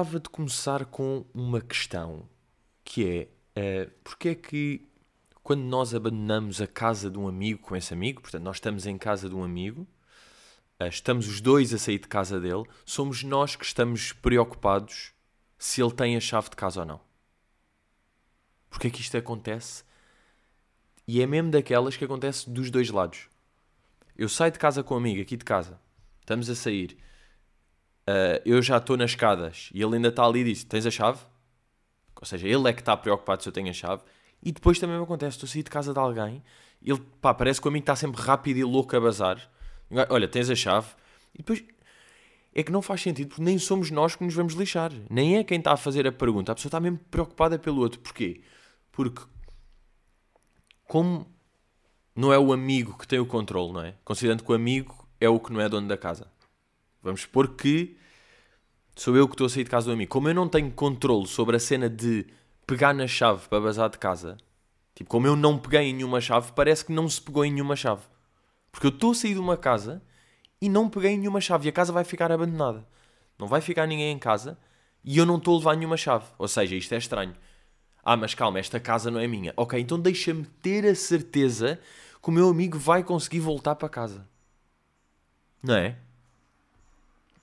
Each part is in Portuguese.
Gostava de começar com uma questão que é uh, porque é que quando nós abandonamos a casa de um amigo com esse amigo, portanto, nós estamos em casa de um amigo, uh, estamos os dois a sair de casa dele, somos nós que estamos preocupados se ele tem a chave de casa ou não. Porque é que isto acontece? E é mesmo daquelas que acontece dos dois lados. Eu saio de casa com um amigo, aqui de casa, estamos a sair, uh, eu já estou nas escadas e ele ainda está ali e diz: Tens a chave? Ou seja, ele é que está preocupado se eu tenho a chave. E depois também me acontece: estou a sair de casa de alguém, ele pá, parece que o amigo está sempre rápido e louco a bazar. Olha, tens a chave. E depois é que não faz sentido porque nem somos nós que nos vamos lixar. Nem é quem está a fazer a pergunta. A pessoa está mesmo preocupada pelo outro. Porquê? Porque como não é o amigo que tem o controle, não é? Considerando que o amigo é o que não é dono da casa. Vamos supor que sou eu que estou a sair de casa do amigo. Como eu não tenho controle sobre a cena de pegar na chave para bazar de casa, tipo, como eu não peguei em nenhuma chave, parece que não se pegou em nenhuma chave. Porque eu estou a sair de uma casa e não peguei em nenhuma chave e a casa vai ficar abandonada. Não vai ficar ninguém em casa e eu não estou a levar nenhuma chave. Ou seja, isto é estranho. Ah, mas calma, esta casa não é minha. Ok, então deixa-me ter a certeza que o meu amigo vai conseguir voltar para casa. Não é?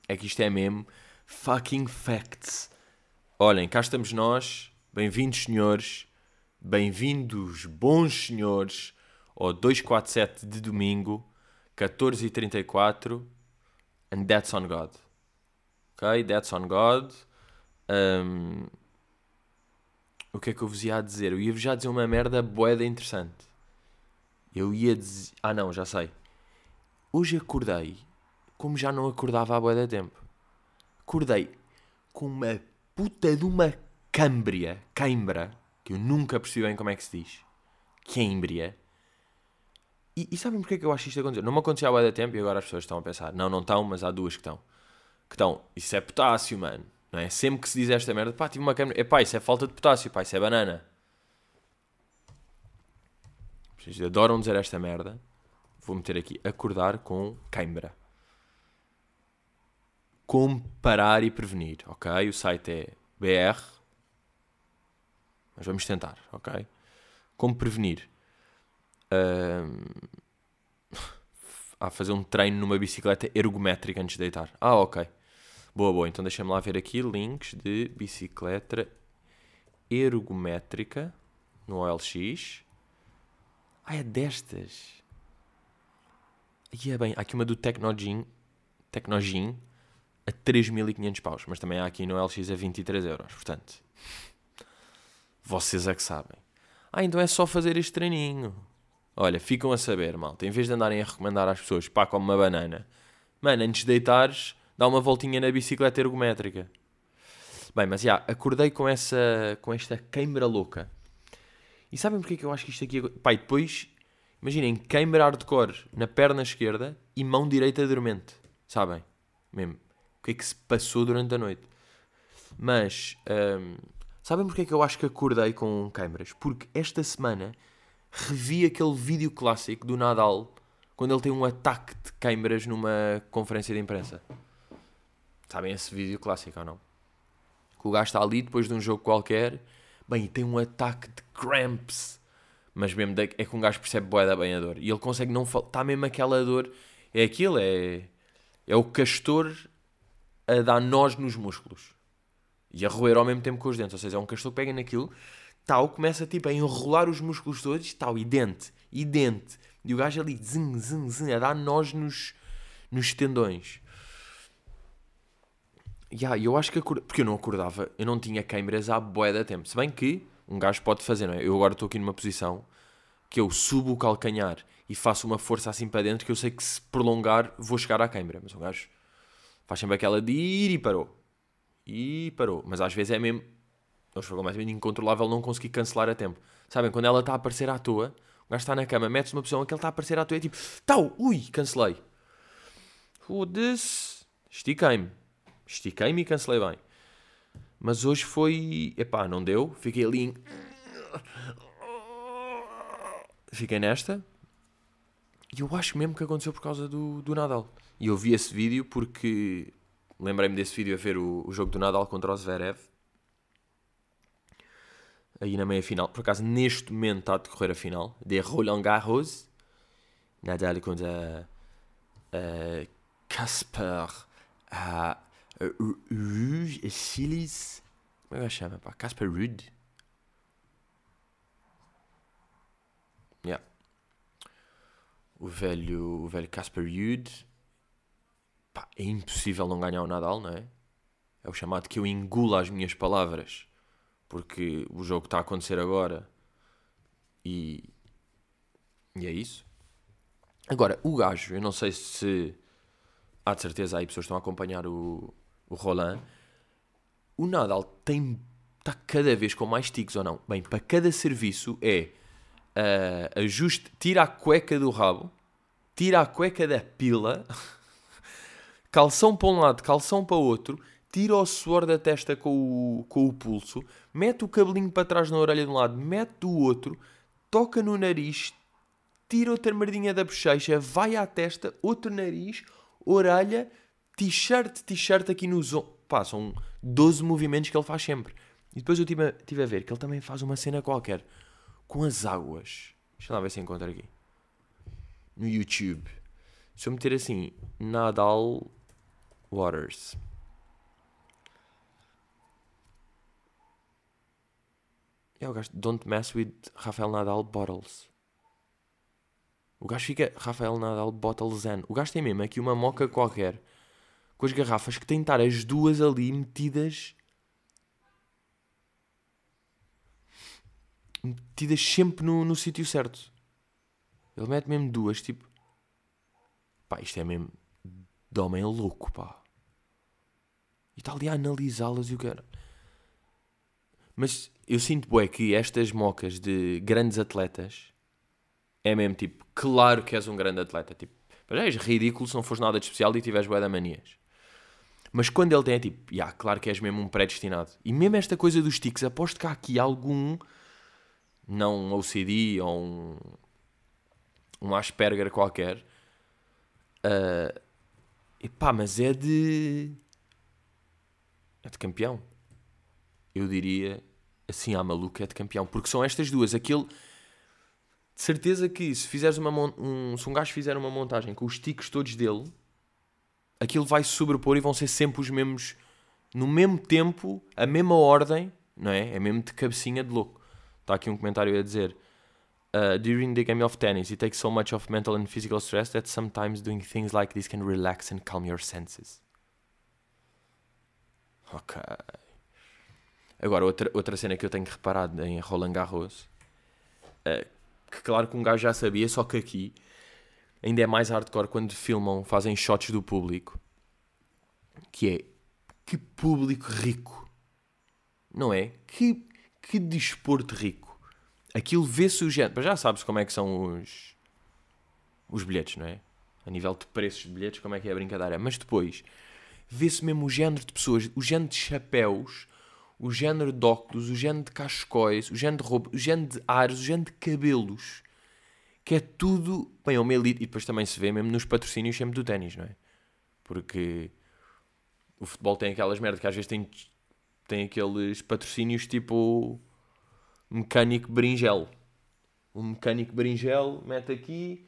É que isto é mesmo fucking facts. Olhem, cá estamos nós. Bem-vindos, senhores. Bem-vindos, bons senhores, ao 247 de domingo, 14h34. And that's on God. Ok? That's on God. Um, o que é que eu vos ia dizer? Eu ia-vos já dizer uma merda boeda interessante. Eu ia dizer. Ah, não, já sei. Hoje acordei como já não acordava há boeda tempo. Acordei com uma puta de uma câmbria, cãibra, que eu nunca percebi bem como é que se diz. Cãibria. E, e sabem porque é que eu acho isto acontecer? Não me aconteceu há boeda tempo e agora as pessoas estão a pensar. Não, não estão, mas há duas que estão. Que estão. Isso é potássio, mano. Não é? Sempre que se diz esta merda, pá, tive uma câmera. Epá, isso é falta de potássio, pá, isso é banana. Vocês adoram dizer esta merda. Vou meter aqui acordar com queimbra. Como parar e prevenir, ok? O site é BR. Mas vamos tentar, ok? Como prevenir? Um... a fazer um treino numa bicicleta ergométrica antes de deitar. Ah, ok. Boa, boa. Então deixa-me lá ver aqui links de bicicleta ergométrica no OLX. Ah, é destas. E é bem, há aqui uma do Tecnogin, Tecnogin a 3.500 paus, mas também há aqui no OLX a 23 euros, portanto, vocês é que sabem. Ah, então é só fazer este treininho. Olha, ficam a saber, malta, em vez de andarem a recomendar às pessoas, pá, como uma banana, mano, antes de deitares, dá uma voltinha na bicicleta ergométrica. Bem, mas já, acordei com essa com esta queimbra louca. E sabem porque é que eu acho que isto aqui... Pai, depois, imaginem, queimbra hardcore na perna esquerda e mão direita dormente. Sabem? Mesmo. Que é que se passou durante a noite. Mas, hum, sabem porque é que eu acho que acordei com queimbras? Porque esta semana revi aquele vídeo clássico do Nadal quando ele tem um ataque de queimbras numa conferência de imprensa. Sabem esse vídeo clássico ou não? Que o gajo está ali depois de um jogo qualquer, bem, e tem um ataque de cramps. Mas mesmo é que um gajo percebe boé da bem a dor. E ele consegue não falar. Está mesmo aquela dor. É aquilo, é. É o castor a dar nós nos músculos. E a roer ao mesmo tempo com os dentes. Ou seja, é um castor que pega naquilo, tal, começa tipo a enrolar os músculos todos, tal, e dente, e dente. E o gajo ali, zing, zing, zing, a dar nós nos, nos tendões. Yeah, eu acho que porque eu não acordava, eu não tinha câimbras há boé da tempo. Se bem que um gajo pode fazer, não é? Eu agora estou aqui numa posição que eu subo o calcanhar e faço uma força assim para dentro que eu sei que se prolongar vou chegar à câimbra. Mas um gajo faz sempre aquela de ir e parou. E parou. Mas às vezes é mesmo. Não foi completamente incontrolável não conseguir cancelar a tempo. Sabem, quando ela está a aparecer à toa, o gajo está na cama, metes uma posição em que ele está a aparecer à toa e é tipo, tal, ui, cancelei. Foda-se. Estiquei-me. Estiquei-me e cancelei bem. Mas hoje foi. Epá, não deu. Fiquei ali em. Fiquei nesta. E eu acho mesmo que aconteceu por causa do, do Nadal. E eu vi esse vídeo porque. lembrei-me desse vídeo a ver o, o jogo do Nadal contra o Zverev. Aí na meia final. Por acaso, neste momento está a decorrer a final. De Roland Garros. Nadal contra uh, Casper uh, Ruud Silis. Como é que chama? Pá? Casper Ruud. Yeah. O velho, o velho Casper Ruud. Pá, é impossível não ganhar o Nadal, não é? É o chamado que eu engula as minhas palavras. Porque o jogo está a acontecer agora. E, e é isso. Agora, o gajo, eu não sei se há de certeza aí pessoas estão a acompanhar o, o Roland. O Nadal tem está cada vez com mais tiques ou não? Bem, para cada serviço é uh, ajuste, tira a cueca do rabo, tira a cueca da pila, calção para um lado, calção para outro, tira o suor da testa com o, com o pulso, mete o cabelinho para trás na orelha de um lado, mete do outro, toca no nariz, tira outra merdinha da bochecha, vai à testa, outro nariz, orelha, t-shirt, t-shirt aqui no ombros. Pá, são 12 movimentos que ele faz sempre. E depois eu estive a, tive a ver que ele também faz uma cena qualquer com as águas. Deixa lá ver se encontro aqui. No YouTube. Se eu meter assim, Nadal Waters. É o gajo, don't mess with Rafael Nadal Bottles. O gajo fica Rafael Nadal Bottles N. O gajo tem mesmo aqui uma moca qualquer com as garrafas que tem de estar as duas ali metidas. metidas sempre no, no sítio certo. Ele mete mesmo duas, tipo. Pá, isto é mesmo de homem louco, pá. E está ali a analisá-las e o cara. Mas eu sinto, bué, que estas mocas de grandes atletas é mesmo tipo, claro que és um grande atleta. Tipo, mas és ridículo se não fores nada de especial e tiveres bué da manias. Mas quando ele tem é tipo, yeah, claro que és mesmo um predestinado. E mesmo esta coisa dos tics, aposto que há aqui algum, não um OCD ou um, um Asperger qualquer. Uh, epá, mas é de. É de campeão. Eu diria assim à maluca, é de campeão. Porque são estas duas. Aquele. De certeza que se fizeres uma. Um, se um gajo fizer uma montagem com os tiques todos dele aquilo vai se sobrepor e vão ser sempre os mesmos, no mesmo tempo, a mesma ordem, não é? É mesmo de cabecinha de louco. Está aqui um comentário a dizer: uh, During the game of tennis, it takes so much of mental and physical stress that sometimes doing things like this can relax and calm your senses. Ok. Agora, outra, outra cena que eu tenho reparado em Roland Garros, uh, que claro que um gajo já sabia, só que aqui ainda é mais hardcore quando filmam, fazem shots do público. Que é que público rico, não é? Que, que desporto rico. Aquilo vê-se o género. Já sabes como é que são os, os bilhetes, não é? A nível de preços de bilhetes, como é que é a brincadeira. Mas depois vê-se mesmo o género de pessoas, o género de chapéus, o género de óculos, o género de cascóis, o género de roupa, o género de ares, o género de cabelos que é tudo, bem, é uma elite, e depois também se vê mesmo nos patrocínios sempre do ténis, não é? Porque o futebol tem aquelas merdas que às vezes tem, tem aqueles patrocínios tipo mecânico berinjel. Um mecânico berinjel mete aqui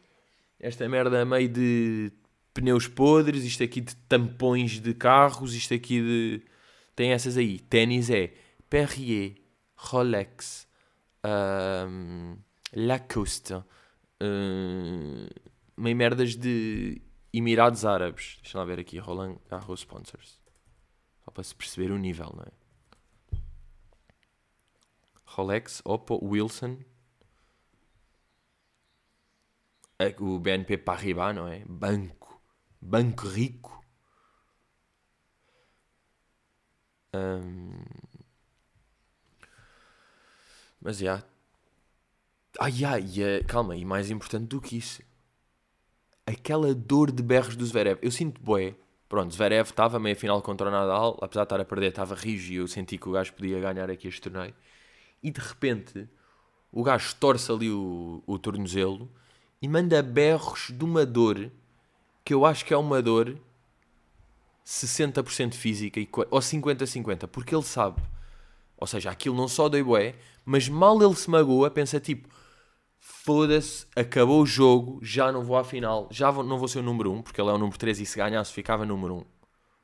esta merda meio de pneus podres, isto aqui de tampões de carros, isto aqui de. Tem essas aí. Ténis é Perrier, Rolex, um, Lacoste uh, meio merdas de Emirados Árabes. Deixa lá ver aqui, Roland Garros Sponsors. Só para se perceber o nível, não é? Rolex, Oppo, Wilson. É o BNP Paribas, não é? Banco. Banco rico. Um... Mas já, Ai, ai, uh, calma, e mais importante do que isso, aquela dor de berros do Zverev. Eu sinto boé. Pronto, Zverev estava meia final contra o Nadal, apesar de estar a perder, estava rígido e eu senti que o gajo podia ganhar aqui este torneio. E de repente, o gajo torce ali o, o tornozelo e manda berros de uma dor que eu acho que é uma dor 60% física e, ou 50-50, porque ele sabe. Ou seja, aquilo não só deu bué, mas mal ele se magoa, pensa tipo, foda-se, acabou o jogo, já não vou à final, já vou- não vou ser o número 1, porque ele é o número 3 e se ganhasse ficava número 1.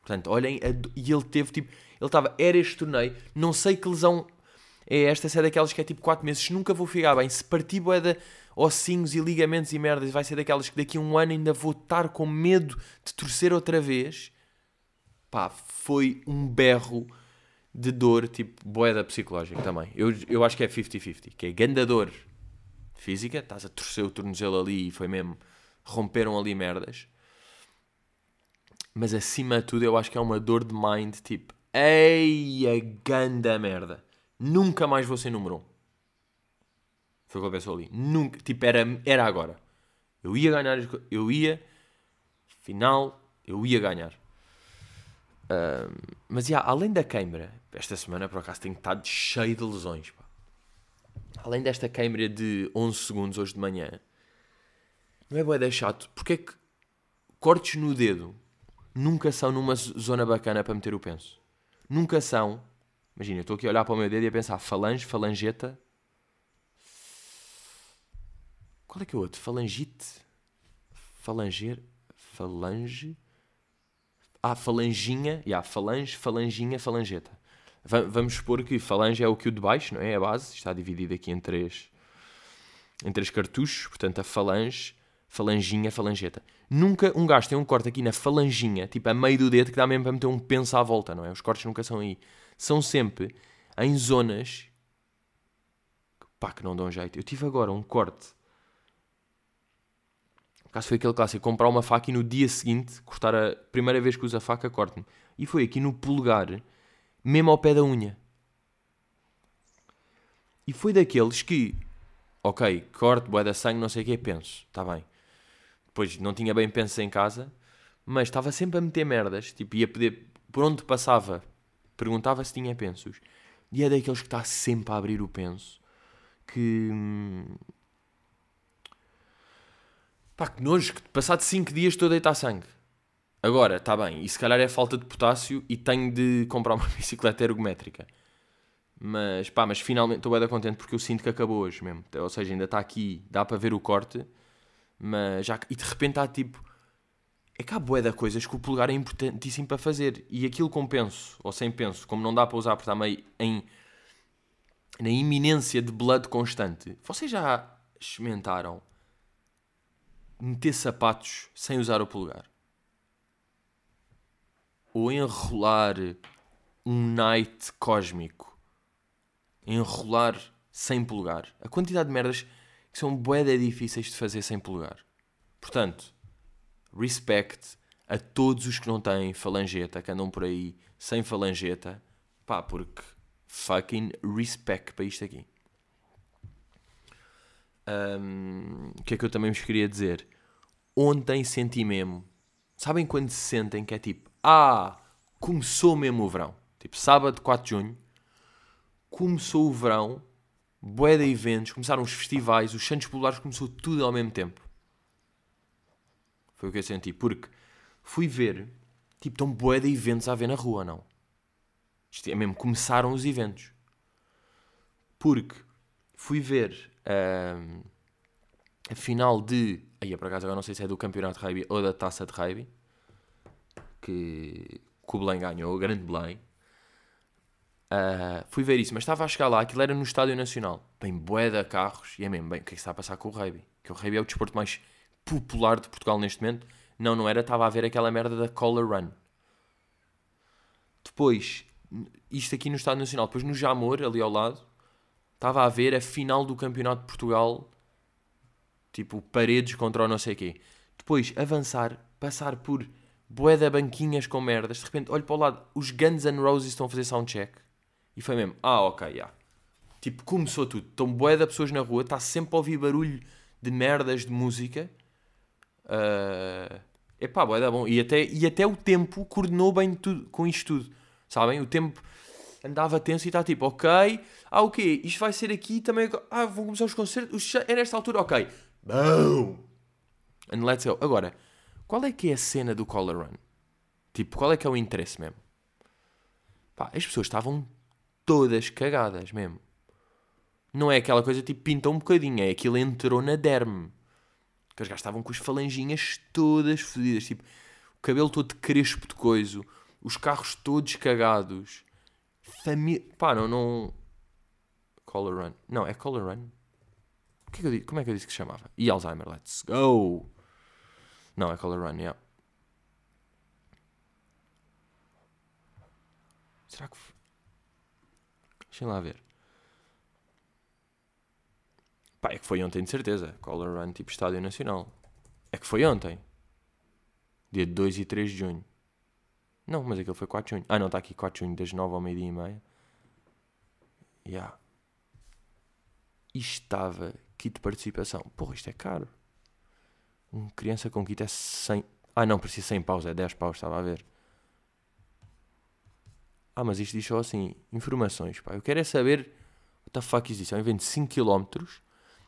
Portanto, olhem, e ele teve tipo, ele estava, era este torneio, não sei que lesão é esta, se é daquelas que é tipo 4 meses, nunca vou ficar bem, se partir de ossinhos e ligamentos e merdas, vai ser daquelas que daqui a um ano ainda vou estar com medo de torcer outra vez. Pá, foi um berro de dor, tipo, boeda psicológica também. Eu, eu acho que é 50-50, que é ganda dor física, estás a torcer o tornozelo ali e foi mesmo, romperam ali merdas. Mas acima de tudo eu acho que é uma dor de mind, tipo, ei, a ganda merda. Nunca mais vou ser número 1. Foi o que ele pensou ali. Nunca, tipo, era, era agora. Eu ia ganhar, eu ia, final, eu ia ganhar. Mas, já, além da queimbra, esta semana, por acaso, tenho estado cheio de lesões, pá. Além desta queimbra de 11 segundos hoje de manhã, não é boeda chato? Porque é que cortes no dedo nunca são numa zona bacana para meter o penso? Nunca são. Imagina, eu estou aqui a olhar para o meu dedo e a pensar falange, falangeta. Qual é que é o outro? Falangite? Falanger? Falange? Ah, falanginha. Yeah, falange, falanginha, falangeta. Va- vamos supor que falange é o que o de baixo, não é? A base. Está dividido aqui em três, em três cartuchos. Portanto, a falange, falanginha, falangeta. Nunca um gajo tem um corte aqui na falanginha, tipo a meio do dedo, que dá mesmo para meter um penso à volta, não é? Os cortes nunca são aí. São sempre em zonas pá, que não dão jeito. Eu tive agora um corte. O caso foi aquele clássico, comprar uma faca e no dia seguinte cortar a primeira vez que uso a faca, corto-me. E foi aqui no polegar, mesmo ao pé da unha. E foi daqueles que, ok, corte, boé da sangue, não sei o que, penso, está bem. Depois não tinha bem penso em casa, mas estava sempre a meter merdas, tipo, ia pedir, por onde passava, perguntava se tinha pensos. E é daqueles que está sempre a abrir o penso, que... hum, Pá, que nojo, que passado 5 dias estou a deitar sangue. Agora, está bem, e se calhar é falta de potássio e tenho de comprar uma bicicleta ergométrica. Mas pá, mas finalmente estou bem contente porque eu sinto que acabou hoje mesmo. Ou seja, ainda está aqui, dá para ver o corte, mas já, e de repente está tipo. É que há bué de coisas que o polegar é importantíssimo para fazer. E aquilo com penso, ou sem penso, como não dá para usar porque está meio em, na iminência de blood constante. Vocês já experimentaram meter sapatos sem usar o polegar? Ou enrolar um night cósmico? Enrolar sem polegar? A quantidade de merdas que são bué difíceis de fazer sem polegar. Portanto, respect a todos os que não têm falangeta, que andam por aí sem falangeta. Pá, porque fucking respect para isto aqui. Ahm, O que é que eu também vos queria dizer? Ontem senti mesmo. Sabem quando se sentem que é tipo, ah, começou mesmo o verão. Tipo, sábado 4 de junho, começou o verão, bué de eventos, começaram os festivais, os Santos Populares, começou tudo ao mesmo tempo. Foi o que eu senti, porque fui ver, tipo, estão bué de eventos a ver na rua, não? Isto é mesmo, começaram os eventos. Porque fui ver ahm, a final de. Aí, por acaso, agora não sei se é do Campeonato de Rugby ou da Taça de Rugby. Que, que o Belém ganhou, o grande Belém. Ah, fui ver isso, mas estava a chegar lá, aquilo era no Estádio Nacional. Bem, bué de carros, e é mesmo, bem, o que é que está a passar com o rugby? Que o rugby é o desporto mais popular de Portugal neste momento. Não, não era, estava a ver aquela merda da Collar Run. Depois, isto aqui no Estádio Nacional, depois no Jamor, ali ao lado, estava a ver a final do Campeonato de Portugal, tipo, paredes contra o não sei quê. Depois, avançar, passar por de banquinhas com merdas, de repente, olho para o lado, os Guns N' Roses estão a fazer soundcheck. E foi mesmo, ah, ok, já. Tipo, começou tudo. Estão de pessoas na rua, está sempre a ouvir barulho de merdas de música. Uh... Epá, bué da bom. E até, e até o tempo coordenou bem tudo, com isto tudo. Sabem? O tempo andava tenso e está tipo, ok, ah, o quê? Isto vai ser aqui também. Ah, vão começar os concertos. É nesta altura, ok. Boom! And let's go. Agora, qual é que é a cena do Collar Run? Tipo, qual é que é o interesse mesmo? Pá, as pessoas estavam todas cagadas mesmo. Não é aquela coisa tipo pinta um bocadinho, é aquilo entrou na derme. Que os gajos estavam com as falanginhas todas fodidas, tipo, o cabelo todo crespo de coisa, os carros todos cagados. Família. Pá, não, não. Color Run. Não, é Color Run. Que é que eu? Como é que eu disse que se chamava? E Alzheimer, let's go! Não, é Color Run, yeah. Será que. Deixem lá ver. Pá, é que foi ontem de certeza. Color Run tipo Estádio Nacional. É que foi ontem. Dia 2 e 3 de junho. Não, mas aquele foi 4 de junho. Ah, não, está aqui 4 de junho, das 9 ao meio-dia e meia. Yeah. E estava kit de participação. Porra, isto é caro. Um criança com kit é 100. Ah, não, parecia 100 paus, é 10 paus, estava a ver. Ah, mas isto diz só assim: informações, pá. Eu quero é saber. What the fuck is this? É um evento de 5 km,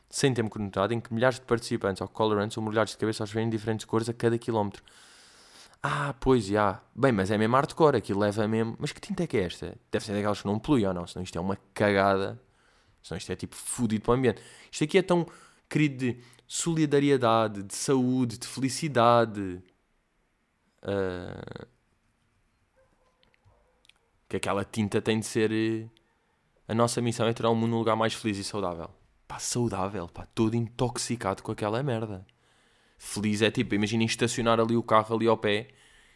sem tempo conectado, em que milhares de participantes ao colorant são mergulhados de cabeça aos em diferentes cores a cada quilómetro. Ah, pois, já. Bem, mas é mesmo hardcore, aquilo leva mesmo. Mas que tinta é que é esta? Deve ser daquelas que não polui ou não, senão isto é uma cagada. Senão isto é tipo fudido para o ambiente. Isto aqui é tão querido de solidariedade, de saúde, de felicidade. Uh... Que aquela tinta tem de ser. Eh, a nossa missão é tornar o mundo um lugar mais feliz e saudável. Pá, saudável, pá, todo intoxicado com aquela merda. Feliz é tipo, imaginem estacionar ali o carro ali ao pé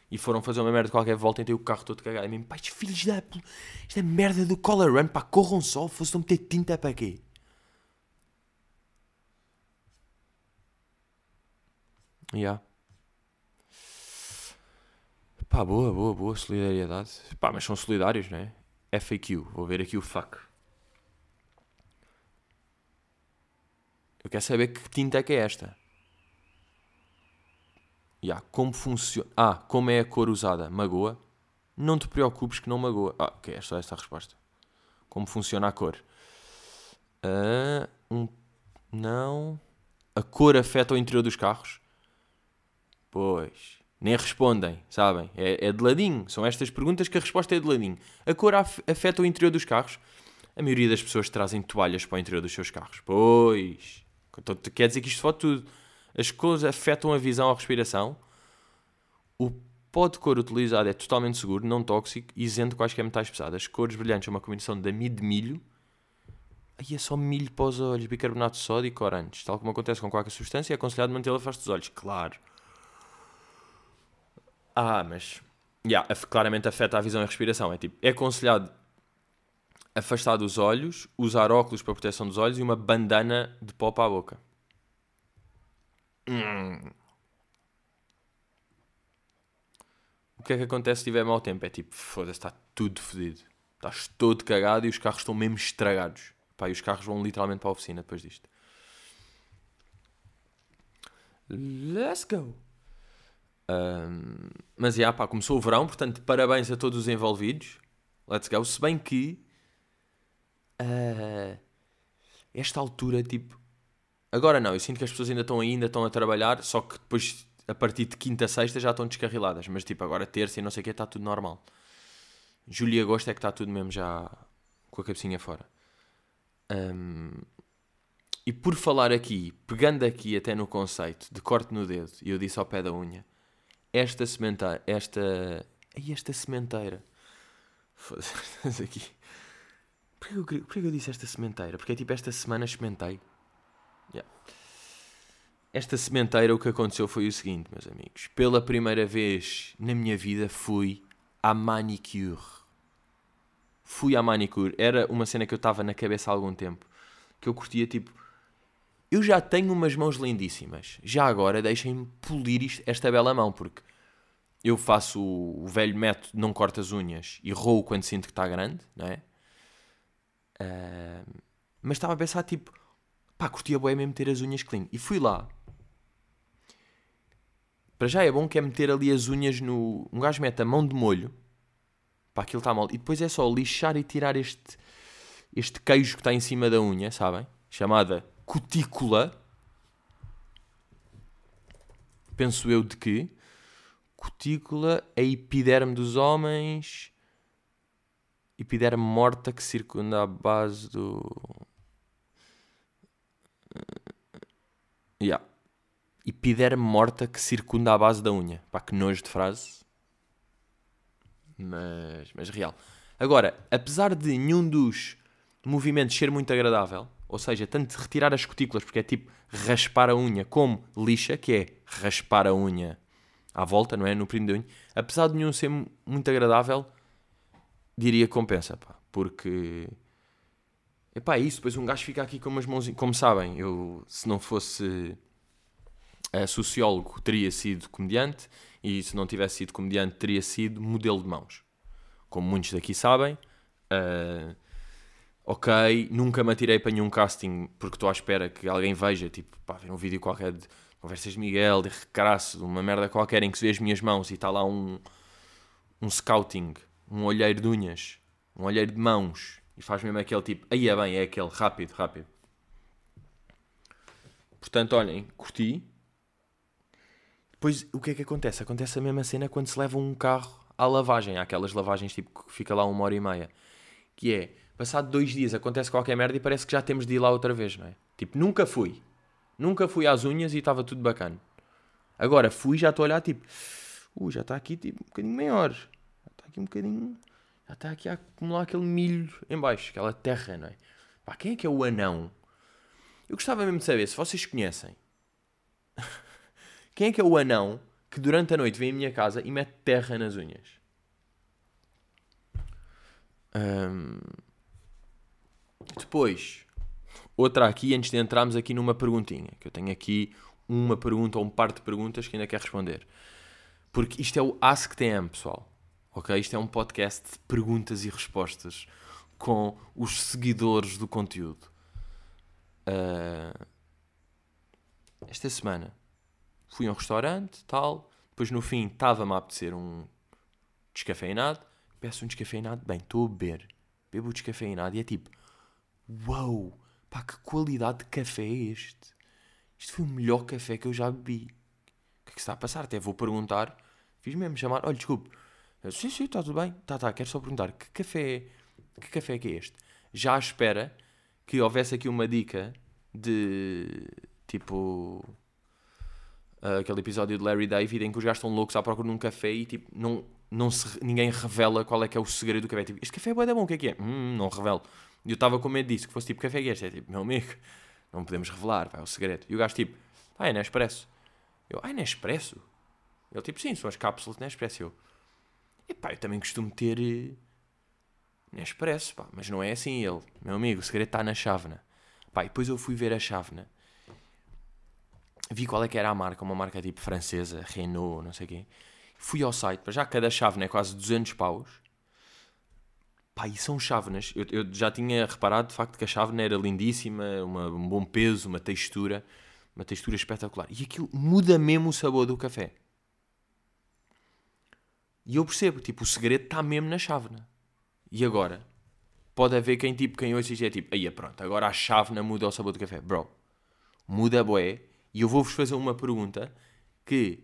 e foram fazer uma merda qualquer volta e tem o carro todo cagado. E mesmo, pá, filhos da. Isto é merda do Color Run, pá, corram só, fosse meter tinta para quê? Yeah. Pá, boa, boa, boa, solidariedade. Pá, mas são solidários, não é? FAQ, vou ver aqui o fuck. Eu quero saber que tinta é que é esta. Yeah, como funciona. Ah, como é a cor usada? Magoa? Não te preocupes que não magoa. Ah, ok, é só esta a resposta. Como funciona a cor? Uh, um, não. A cor afeta o interior dos carros? Pois. Nem respondem, sabem? É, é de ladinho. São estas perguntas que a resposta é de ladinho. A cor afeta o interior dos carros? A maioria das pessoas trazem toalhas para o interior dos seus carros. Pois. Então, quer dizer que isto fode tudo. As cores afetam a visão ou a respiração. O pó de cor utilizado é totalmente seguro, não tóxico isento de quaisquer metais pesados. As cores brilhantes são uma combinação de amido de milho. Aí é só milho para os olhos, bicarbonato de sódio e corantes. Tal como acontece com qualquer substância, é aconselhado mantê-la afasto dos olhos. Claro. Ah, mas. Yeah, claramente afeta a visão e a respiração. É tipo, é aconselhado afastar dos olhos, usar óculos para proteção dos olhos e uma bandana de pó para a boca. Hum. O que é que acontece se tiver mau tempo? É tipo, foda-se, está tudo fodido. Estás todo cagado e os carros estão mesmo estragados. Pá, e os carros vão literalmente para a oficina depois disto. Let's go! Um, mas, já, pá, começou o verão, portanto, parabéns a todos os envolvidos. Let's go. Se bem que... Uh, esta altura, tipo, Agora não, eu sinto que as pessoas ainda estão ainda estão a trabalhar, só que depois, a partir de quinta, sexta, já estão descarriladas. Mas tipo, agora terça e não sei o que, está tudo normal. Julho e agosto é que está tudo mesmo já com a cabecinha fora. Um, e por falar aqui, pegando aqui até no conceito de corte no dedo, e eu disse ao pé da unha, esta sementeira, esta. Ai, esta sementeira. Foda-se, aqui. Porquê eu, porquê eu disse esta sementeira? Porque é tipo esta semana experimentei Yeah. Esta sementeira, o que aconteceu foi o seguinte, meus amigos. Pela primeira vez na minha vida fui à manicure. Fui à manicure. Era uma cena que eu estava na cabeça há algum tempo. Que eu curtia, tipo... Eu já tenho umas mãos lindíssimas. Já agora deixem-me polir isto, esta bela mão, porque eu faço o, velho método não corto as unhas e roo quando sinto que está grande, não é? Uh, mas estava a pensar, tipo pá, curtia bué mesmo ter as unhas clean. E fui lá. Para já é bom que é meter ali as unhas no... Um gajo mete a mão de molho. Pá, aquilo está mal. E depois é só lixar e tirar este... Este queijo que está em cima da unha, sabem? Chamada cutícula. Penso eu de que... Cutícula, a epiderme dos homens. Epiderme morta que circunda a base do. Yeah. Epiderme morta que circunda a base da unha. Pá, que nojo de frase. Mas, mas real. Agora, apesar de nenhum dos movimentos ser muito agradável, ou seja, tanto retirar as cutículas, porque é tipo raspar a unha, como lixa, que é raspar a unha à volta, não é? No primo da unha, apesar de nenhum ser muito agradável, diria que compensa, pá, porque. Epá, é isso, depois um gajo fica aqui com umas mãos. Como sabem, eu, se não fosse uh, sociólogo, teria sido comediante, e se não tivesse sido comediante, teria sido modelo de mãos. Como muitos daqui sabem, uh, ok, nunca me atirei para nenhum casting porque estou à espera que alguém veja, tipo, pá, ver um vídeo qualquer de conversas de Miguel, de recraço, uma merda qualquer em que se vê as minhas mãos e está lá um, um scouting, um olheiro de unhas, um olheiro de mãos, e faz mesmo aquele tipo, aí é bem, é aquele, rápido, rápido. Portanto, olhem, curti. Depois, o que é que acontece? Acontece a mesma cena quando se leva um carro à lavagem. Aquelas lavagens tipo que fica lá uma hora e meia. Que é, passado dois dias acontece qualquer merda e parece que já temos de ir lá outra vez, não é? Tipo, nunca fui. Nunca fui às unhas e estava tudo bacana. Agora fui já estou a olhar tipo, uh, já está aqui tipo, um bocadinho maior. Aqui um bocadinho. Já está aqui a acumular aquele milho em baixo, aquela terra, não é? Pá, quem é que é o anão? Eu gostava mesmo de saber se vocês conhecem. quem é que é o anão que durante a noite vem à minha casa e mete terra nas unhas. Um... Depois, outra aqui, antes de entrarmos aqui numa perguntinha, que eu tenho aqui uma pergunta ou um par de perguntas que ainda quer responder. Porque isto é o Ask TM, pessoal. Ok? Isto é um podcast de perguntas e respostas com os seguidores do conteúdo. Uh... Esta semana fui a um restaurante, tal, depois no fim estava-me a apetecer um descafeinado, peço um descafeinado, bem, estou a beber, bebo o descafeinado e é tipo, uau, pá, que qualidade de café é este? Isto foi o melhor café que eu já bebi. O que é que está a passar? Até vou perguntar, fiz mesmo chamar, olha, desculpe, eu, sim, sim, está tudo bem, tá, tá, quero só perguntar, que café, que café é que é este? Já à espera que houvesse aqui uma dica de, tipo aquele episódio de Larry David em que os gajos estão loucos à procura de um café e tipo, não, não se, ninguém revela qual é que é o segredo do café. Tipo, este café é bom, o que é que é? Hum, não revelo. E eu estava com medo disso, que fosse tipo, café é este? É tipo, meu amigo, não podemos revelar, pá, é o segredo. E o gajo tipo, ah, é Nespresso. Eu, ah, é Nespresso? Ele tipo, sim, são as cápsulas de Nespresso. Eu, epá, eu também costumo ter uh, Nespresso, pá, mas não é assim ele. Meu amigo, o segredo está na chávena. Pá, e depois eu fui ver a chávena vi qual é que era a marca, uma marca tipo francesa, Renault, não sei o quê. Fui ao site, já cada chávena é quase 200 paus. Pá, e são chávenas. Eu, eu, já tinha reparado de facto que a chávena era lindíssima, uma, um bom peso, uma textura, uma textura espetacular. E aquilo muda mesmo o sabor do café. E eu percebo, tipo, o segredo está mesmo na chávena. E agora? Pode haver quem, tipo, quem ouça e é tipo, aí pronto, agora a chávena muda o sabor do café. Bro, muda boé e eu vou-vos fazer uma pergunta que,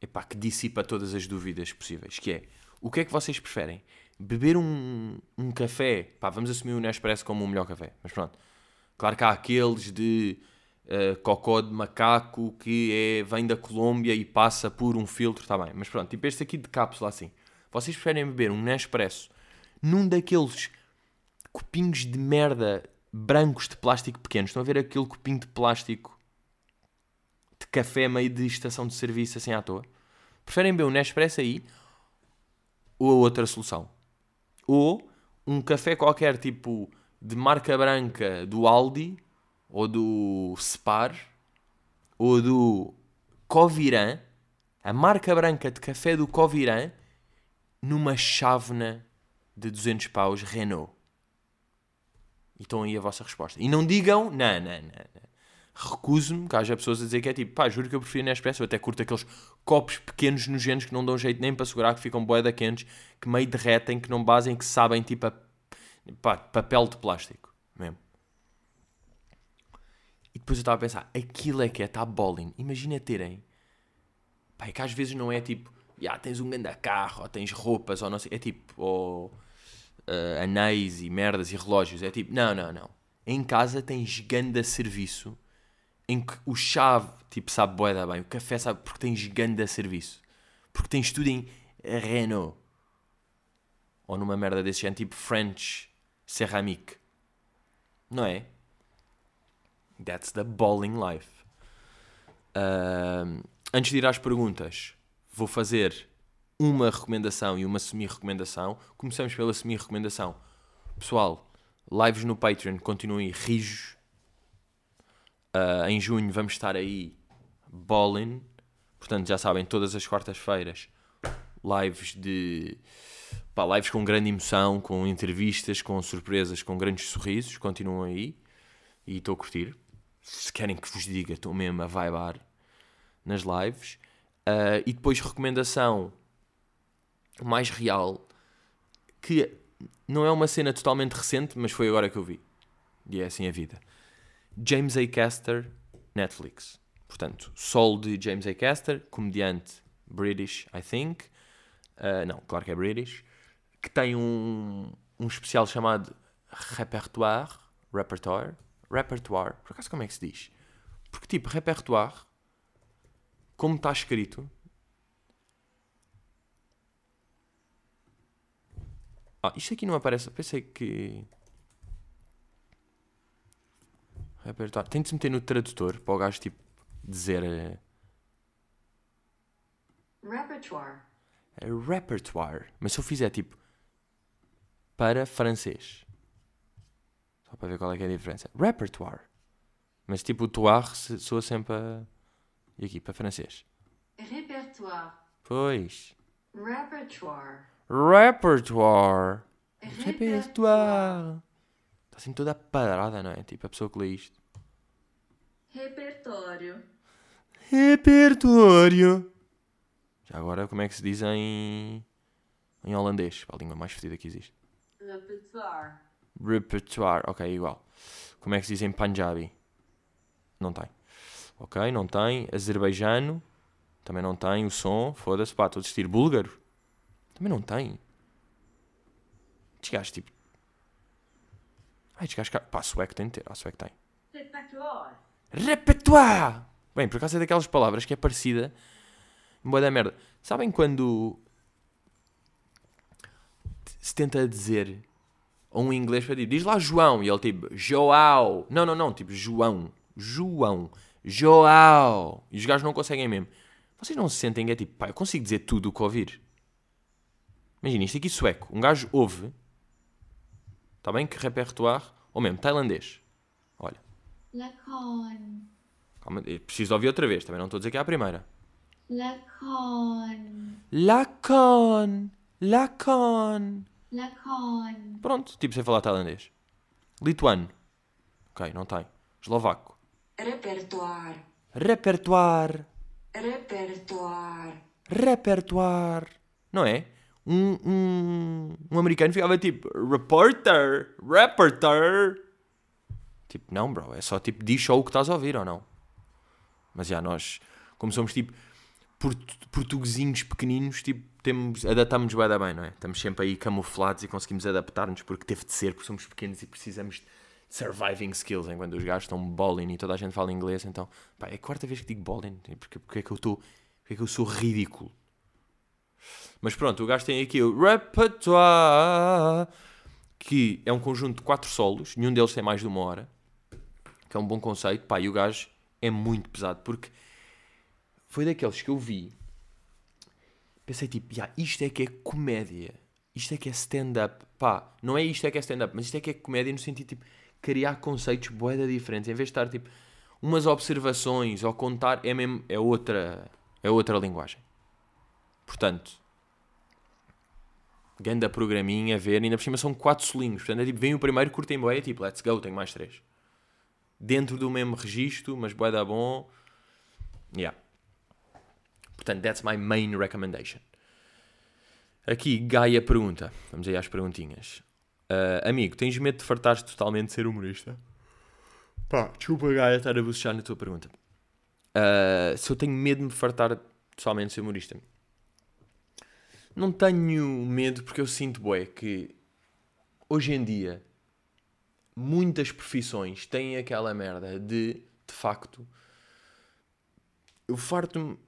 epá, que dissipa todas as dúvidas possíveis, que é, o que é que vocês preferem? Beber um, um café, pá, vamos assumir o Nespresso como o melhor café, mas pronto. Claro que há aqueles de uh, cocó de macaco que é, vem da Colômbia e passa por um filtro, está bem. Mas pronto, tipo este aqui de cápsula assim. Vocês preferem beber um Nespresso num daqueles copinhos de merda brancos de plástico pequenos? Estão a ver aquele copinho de plástico de café meio de estação de serviço assim à toa. Preferem beber um Nespresso aí ou a outra solução. Ou um café qualquer tipo de marca branca do Aldi ou do Spar ou do Coviran, a marca branca de café do Coviran numa chávena de 200 paus Renault. E estão aí a vossa resposta. E não digam, não, não, não, não recuso-me, que haja pessoas a dizer que é tipo, pá, juro que eu prefiro Nespresso, eu até curto aqueles copos pequenos nojentos que não dão jeito nem para segurar, que ficam boeda quentes, que meio derretem, que não basem, que sabem tipo a, pá, papel de plástico, mesmo. E depois eu estava a pensar, aquilo é que é, está bowling. Imagina terem Pá, é que às vezes não é tipo, já tens um grande carro, ou tens roupas, ou não sei. É tipo, ou uh, anéis e merdas e relógios. É tipo, não, não, não. Em casa tens ganda serviço em que o chave, tipo, sabe bué da bem. O café sabe porque tens ganda serviço. Porque tens tudo em Renault. Ou numa merda desse género, tipo French Ceramique. Não é? That's the bowling life. Uh, antes de ir às perguntas, vou fazer uma recomendação e uma semi-recomendação. Começamos pela semi-recomendação. Pessoal, lives no Patreon continuem rijos. Uh, em junho vamos estar aí bowling. Portanto, já sabem, todas as quartas-feiras, lives de. Pá, lives com grande emoção, com entrevistas, com surpresas, com grandes sorrisos. Continuam aí. E estou a curtir. Se querem que vos diga, estou mesmo a vibar nas lives. Uh, e depois recomendação mais real, que não é uma cena totalmente recente, mas foi agora que eu vi. E é assim a vida. James A. Caster, Netflix. Portanto, Sol de James A. Caster, comediante British, I think. Uh, não, claro que é British. Que tem um, um especial chamado Repertoire. Repertoire. Repertoire. Por acaso, como é que se diz? Porque, tipo, repertoire, como está escrito, Ah, isto aqui não aparece. Pensei que. Repertório. Tem de se meter no tradutor para o gajo tipo dizer. Uh... Repertoire. É repertoire. Mas se eu fizer tipo. Para francês. Só para ver qual é, que é a diferença. Repertoire. Mas tipo o toar soa sempre a. E aqui para francês. Repertoire. Pois. Repertoire. Repertoire. Repertoire. Está assim toda padrada, não é? Tipo a pessoa que lê isto. Repertório. Repertório. Já agora, como é que se diz em. em holandês? A língua mais fedida que existe. Repertoire. Repertoire. Ok, igual. Como é que se diz em Punjabi? Não tem. Ok, não tem. Azerbaijano. Também não tem o som. Foda-se, pá, estou a desistir. Búlgaro. Também não tem. Estes gajos, tipo. Ai, estes gajos. Pá, sueco tem de ter. Ah, sueco tem. Repertoire. Repertoire! Bem, por acaso é daquelas palavras que é parecida. Boa da merda. Sabem quando. se tenta dizer. Ou um inglês para tipo, diz lá João. E ele tipo, João. Não, não, não. Tipo, João. João. João. E os gajos não conseguem mesmo. Vocês não se sentem que é tipo, pá, eu consigo dizer tudo o que ouvir. Imagina, isto aqui sueco. Um gajo ouve. Está bem? Que repertoire. Ou mesmo, tailandês. Olha. Lacon. Calma, preciso ouvir outra vez. Também não estou a dizer que é a primeira. Lacon. Lacon. Lacon. Lacon. Pronto, tipo sem falar tailandês. Lituano. Ok, não tem. Eslovaco. Repertoire. Repertoire. Repertoire. Repertoire. Não é? Um, um, um americano ficava tipo reporter, reporter. Tipo, não, bro, é só tipo diz só o que estás a ouvir ou não. Mas já nós, como somos tipo port portuguesinhos pequeninos, tipo, temos, adaptamos bem, bem, não é? Estamos sempre aí camuflados e conseguimos adaptar-nos porque teve de ser, porque somos pequenos e precisamos de surviving skills, enquanto os gajos estão bowling e toda a gente fala inglês, então, pá, é a quarta vez que digo bowling, porque, porque é que eu estou, porque é que eu sou ridículo. Mas pronto, o gajo tem aqui o repertoire, que é um conjunto de quatro solos, nenhum deles tem mais de uma hora, que é um bom conceito, pá, e o gajo é muito pesado, porque foi daqueles que eu vi, pensei tipo, yeah, isto é que é comédia, isto é que é stand-up, pá, não é isto é que é stand-up, mas isto é que é comédia no sentido, tipo, criar conceitos boeda diferentes, em vez de estar, tipo, umas observações ou contar, é mesmo, é outra, é outra linguagem. Portanto, ganda programinha ver, ainda por cima são quatro solinhos, portanto é tipo, vem o primeiro, curtem boé, é tipo, let's go, tenho mais três. Dentro do mesmo registro, mas boé da bom. Yeah. Portanto, that's my main recommendation. Aqui, Gaia pergunta, vamos aí às perguntinhas. Uh, amigo, tens medo de fartares totalmente de ser humorista? Pá, desculpa Gaia estar a bocejar na tua pergunta. Uh, se eu tenho medo de me fartar pessoalmente ser humorista. Não tenho medo porque eu sinto, bué, que hoje em dia muitas profissões têm aquela merda de, de facto, eu farto-me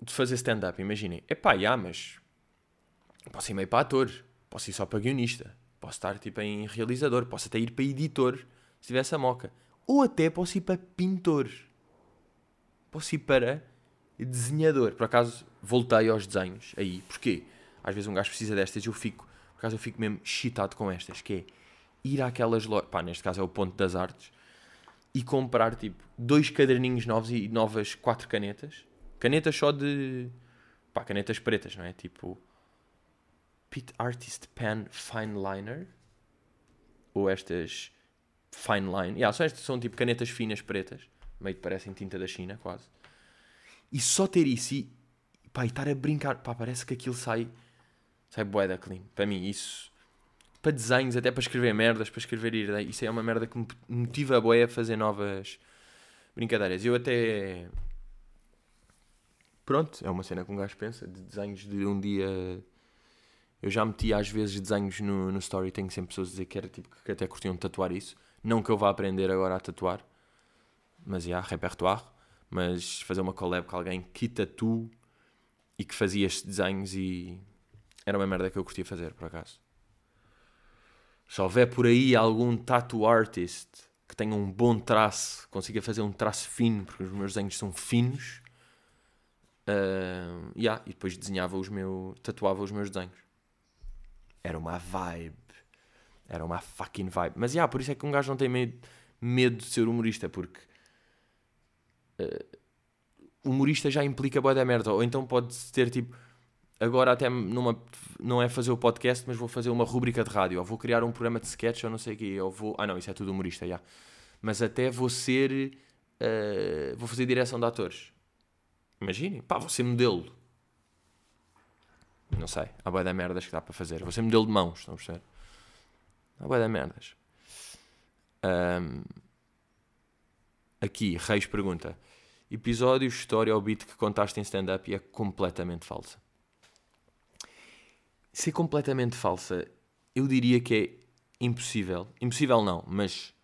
de fazer stand-up, imaginem. Epá, já, mas posso ir meio para ator, posso ir só para guionista, posso estar tipo em realizador, posso até ir para editor, se tivesse a moca. Ou até posso ir para pintor. Posso ir para desenhador. Por acaso, voltei aos desenhos aí. Porquê? Às vezes um gajo precisa destas e eu fico, por acaso eu fico mesmo excitado com estas, que é ir àquelas lojas, pá, neste caso é o ponto das artes, e comprar tipo dois caderninhos novos e novas quatro canetas. Canetas só de, pá, canetas pretas, não é? Tipo, Pit Artist Pen Fine Liner, ou estas Fine Line, yeah, são estas são tipo canetas finas pretas, meio que parecem tinta da China, quase. E só ter isso e, pá, e estar a brincar, pá, parece que aquilo sai, sai bué da clean. Para mim, isso, para desenhos, até para escrever merdas, para escrever ideias, isso é uma merda que me motiva a bué a fazer novas brincadeiras. Eu até, pronto, é uma cena que um gajo pensa, de desenhos de um dia... Eu já meti às vezes desenhos no, no story, tenho sempre pessoas a dizer que era tipo que até curtiam tatuar isso. Não que eu vá aprender agora a tatuar, mas já, repertoire. Mas fazer uma collab com alguém que tatua e que fazia estes desenhos e era uma merda que eu curtia fazer, por acaso. Se houver por aí algum tattoo artist que tenha um bom traço, consiga fazer um traço fino, porque os meus desenhos são finos, uh, yeah, e depois desenhava os meus, tatuava os meus desenhos. Era uma vibe. Era uma fucking vibe. Mas, yeah, por isso é que um gajo não tem medo, medo de ser humorista, porque uh, humorista já implica boa da merda. Ou então pode ter tipo, agora até numa, não é fazer o podcast, mas vou fazer uma rúbrica de rádio, ou vou criar um programa de sketch, ou não sei o quê, ou vou. Ah, não, isso é tudo humorista, já. Mas até vou ser. Uh, vou fazer direção de atores. Imaginem, pá, ser modelo. Não sei, há boia da merdas que dá para fazer. Ser modelo de mãos, estão a perceber? Há boia da merdas. Um, aqui, Reis pergunta: Episódio, história ou beat que contaste em stand-up e é completamente falsa. Ser completamente falsa, eu diria que é impossível. Impossível não, mas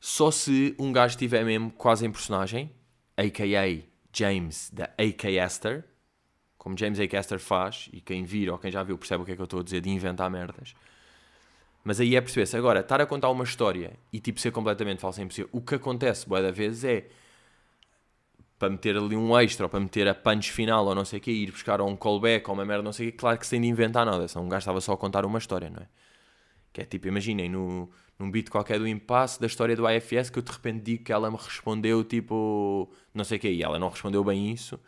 só se um gajo estiver mesmo quase em personagem, a.k.a. James da A.K. Esther, como James A. Caster faz, e quem vir ou quem já viu percebe o que é que eu estou a dizer de inventar merdas. Mas aí é perceber-se. Agora, estar a contar uma história e tipo ser completamente falso é impossível. O que acontece, boa da vez, é para meter ali um extra ou para meter a punch final ou não sei o que, ir buscar um callback ou uma merda, não sei o que, claro que se tem de inventar nada. Senão um gajo estava só a contar uma história, não é? Que é tipo, imaginem, no, num beat qualquer do impasse da história do IFS que eu de repente digo que ela me respondeu tipo, não sei o que, e ela não respondeu bem isso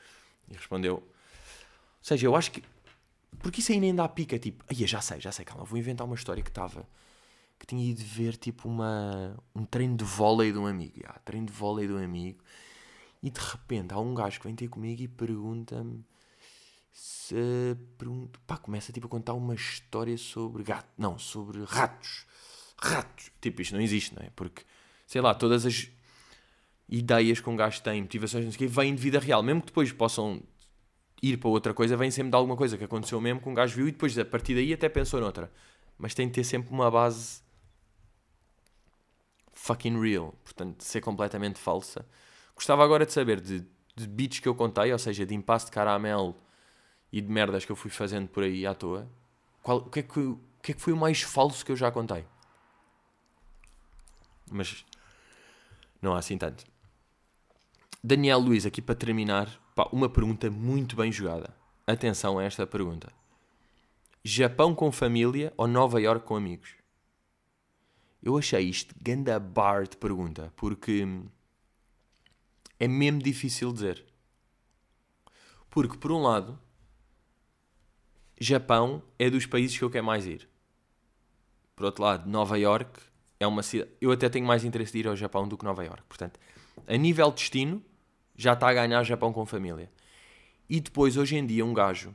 e respondeu ou seja, eu acho que. Porque isso aí nem dá pica, tipo, aí já sei, já sei, calma, vou inventar uma história que estava. que tinha ido ver tipo uma. um treino de vôlei de um amigo. Yeah, treino de vôlei de um amigo. E de repente há um gajo que vem ter comigo e pergunta-me se. Pergunta, pá, começa tipo a contar uma história sobre gato. Não, sobre ratos. Ratos. Tipo, isto não existe, não é? Porque, sei lá, todas as ideias que um gajo tem, motivações, não sei o quê, vêm de vida real. Mesmo que depois possam ir para outra coisa vem sempre de alguma coisa que aconteceu mesmo que um gajo viu e depois a partir daí até pensou noutra. Mas tem de ter sempre uma base fucking real, portanto, ser completamente falsa. Gostava agora de saber de, de beats que eu contei, ou seja, de impasse de caramelo e de merdas que eu fui fazendo por aí à toa. Qual, o, que é que, o que é que foi o mais falso que eu já contei? Mas não há assim tanto. Daniel Luiz, aqui para terminar, Pá, uma pergunta muito bem jogada. Atenção a esta pergunta. Japão com família ou Nova York com amigos? Eu achei isto ganda bar de pergunta, porque é mesmo difícil dizer. Porque, por um lado, Japão é dos países que eu quero mais ir. Por outro lado, Nova York é uma cidade. Eu até tenho mais interesse de ir ao Japão do que Nova York. Portanto, a nível destino, já está a ganhar Japão com família. E depois, hoje em dia, um gajo,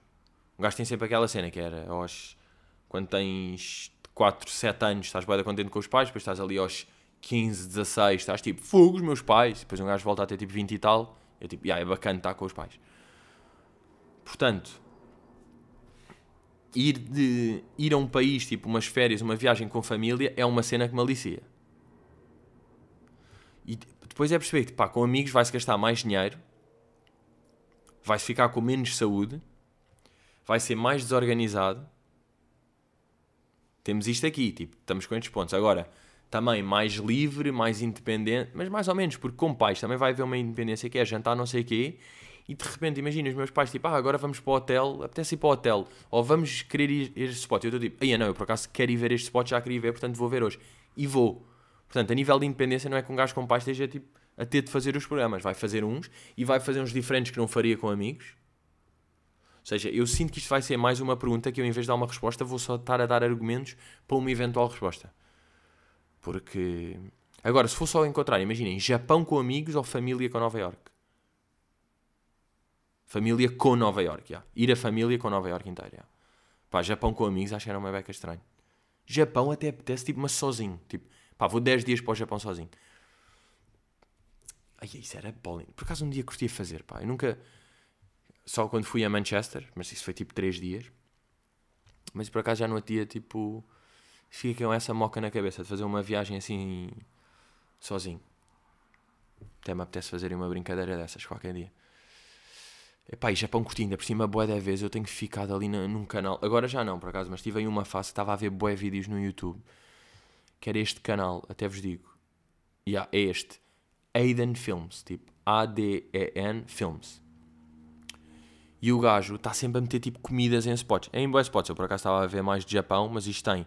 um gajo tem sempre aquela cena que era aos, quando tens 4, 7 anos, estás bem contente com os pais, depois estás ali aos 15, 16, estás tipo, fogo, os meus pais, depois um gajo volta a ter tipo 20 e tal, é tipo, yeah, é bacana estar com os pais. Portanto, ir, de, ir a um país, tipo umas férias, uma viagem com família, é uma cena que me alicia. E depois é perceber que pá, com amigos vai-se gastar mais dinheiro, vai-se ficar com menos saúde, vai ser mais desorganizado. Temos isto aqui, tipo, estamos com estes pontos. Agora, também mais livre, mais independente, mas mais ou menos, porque com pais também vai haver uma independência que é jantar não sei o quê, e de repente, imagina os meus pais, tipo, ah, agora vamos para o hotel, apetece ir para o hotel, ou vamos querer ir a este spot. Eu estou tipo, aí não, eu por acaso quero ir ver este spot, já queria ver, portanto vou ver hoje. E vou. Portanto, a nível de independência, não é que um gajo com pais esteja tipo, a ter de fazer os programas. Vai fazer uns e vai fazer uns diferentes que não faria com amigos. Ou seja, eu sinto que isto vai ser mais uma pergunta que eu, em vez de dar uma resposta, vou só estar a dar argumentos para uma eventual resposta. Porque. Agora, se for só encontrar, imaginem, Japão com amigos ou família com Nova York. Família com Nova York. Ir a família com Nova York inteira, yeah. Pá, Japão com amigos, acho que era uma beca estranho. Japão até apetece, tipo, mas sozinho. Tipo, pá, vou 10 dias para o Japão sozinho. Ai, isso era bowling. Por acaso um dia curtia fazer, pá. Eu nunca... Só quando fui a Manchester, mas isso foi tipo 3 dias. Mas por acaso já não tinha, tipo... Fica com essa moca na cabeça de fazer uma viagem assim... Sozinho. Até me apetece fazer uma brincadeira dessas qualquer dia. Epá, e Japão curtindo, ainda por cima, boé da vez, eu tenho ficado ali num canal, agora já não, por acaso, mas tive em uma fase, estava a ver boé vídeos no YouTube, que era este canal, até vos digo, yeah, é este, Aiden Films, tipo, A-D-E-N Films. E o gajo está sempre a meter, tipo, comidas em spots, é em boé spots, eu por acaso estava a ver mais de Japão, mas isto tem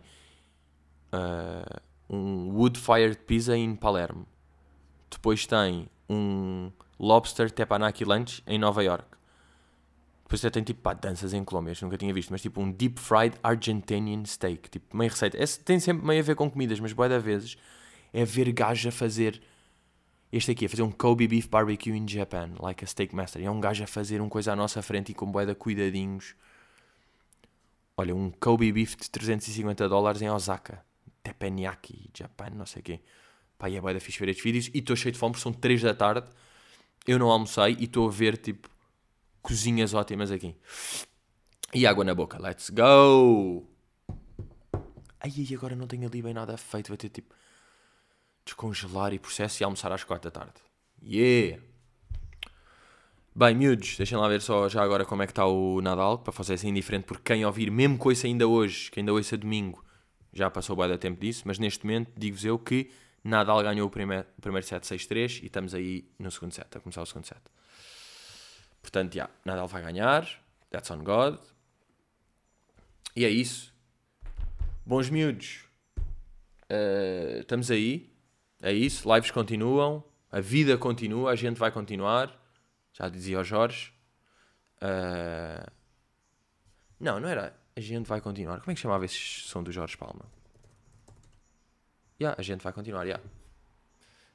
uh, um Wood Fired Pizza em Palermo, depois tem um Lobster Teppanyaki Lunch em Nova York, depois até tem tipo pá, danças em Colômbia, nunca tinha visto, mas tipo um deep fried Argentinian steak, tipo meio receita. Esse tem sempre meio a ver com comidas, mas boa da vezes é ver gajo a fazer este aqui, a fazer um Kobe Beef Barbecue in Japan, like a steak master. E é um gajo a fazer uma coisa à nossa frente e com boeda cuidadinhos. Olha, um Kobe Beef de 350 dólares em Osaka, Teppanyaki, Japan, não sei o quê. Pá, e é boeda fixe ver estes vídeos e estou cheio de fome, são 3 da tarde. Eu não almocei e estou a ver tipo cozinhas ótimas aqui. E água na boca, let's go! Ai, ai, agora não tenho ali bem nada feito, vai ter tipo descongelar e processo e almoçar às 4 da tarde. Yeah! Bem, miúdos, deixem lá ver só já agora como é que está o Nadal, para fazer assim diferente, porque quem ouvir, mesmo com isso ainda hoje, que ainda é domingo, já passou bem da tempo disso, mas neste momento digo-vos eu que Nadal ganhou o primeiro, primeiro set 6-3 e estamos aí no segundo set, a começar o segundo set. Portanto, yeah, Nadal vai ganhar. That's on God. E é isso. Bons miúdos. Uh, estamos aí. É isso. Lives continuam. A vida continua. A gente vai continuar. Já dizia o Jorge. Uh, não, não era. A gente vai continuar. Como é que chamava esse som do Jorge Palma? Yeah, a gente vai continuar, yeah.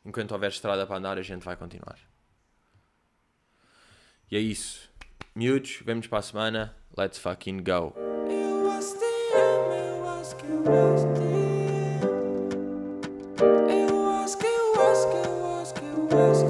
Enquanto houver estrada para andar, a gente vai continuar. E é isso. Miúdos, vemos para a semana. Let's fucking go. Eu eu acho que eu acho que eu acho que eu acho